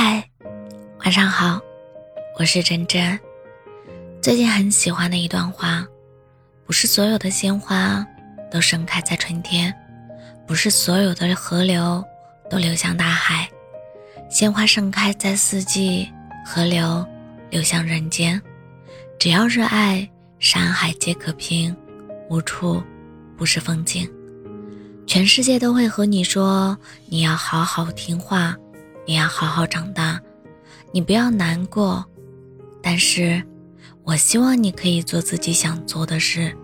嗨，晚上好，我是真真。最近很喜欢的一段话：不是所有的鲜花都盛开在春天，不是所有的河流都流向大海。鲜花盛开在四季，河流流向人间。只要热爱，山海皆可平，无处不是风景。全世界都会和你说：你要好好听话。你要好好长大，你不要难过，但是，我希望你可以做自己想做的事，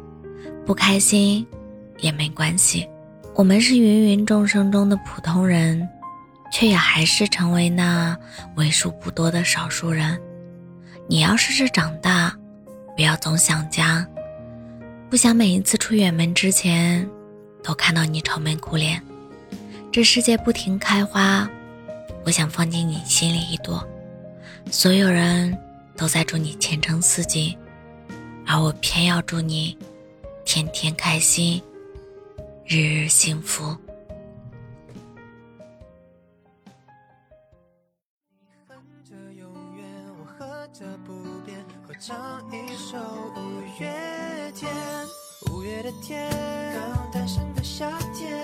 不开心也没关系。我们是芸芸众生中的普通人，却也还是成为那为数不多的少数人。你要试着长大，不要总想家，不想每一次出远门之前，都看到你愁眉苦脸。这世界不停开花。我想放进你心里一朵，所有人都在祝你前程似锦，而我偏要祝你天天开心，日日幸福。五月的天，刚诞生的夏天，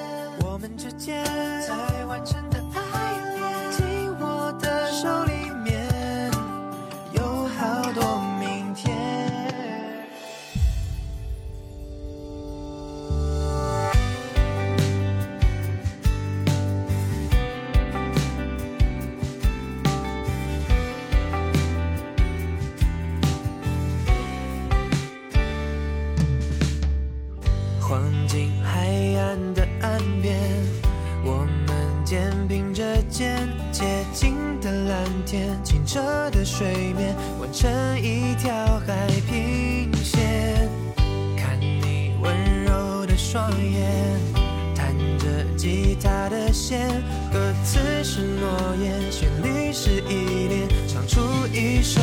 我们之间。才完成一条海平线。看你温柔的双眼，弹着吉他的弦，歌词是诺言，旋律是依恋，唱出一首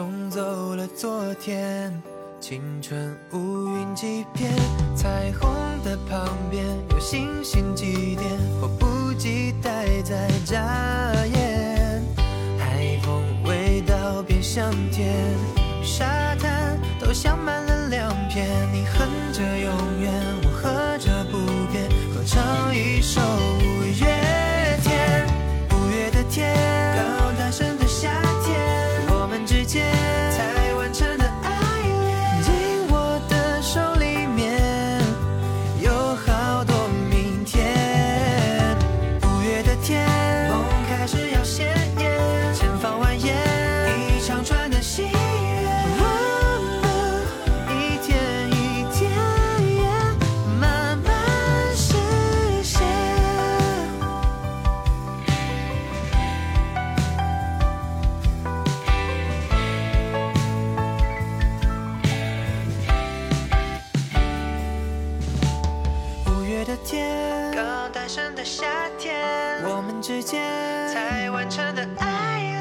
大雨冲走了昨天，青春乌云几片，彩虹的旁边有星星几点，迫不及待在眨眼。海风味道变香甜，沙滩都镶满了亮片。你哼着永远，我喝着不变，合唱一首的天，刚诞生的夏天，我们之间才完成的爱。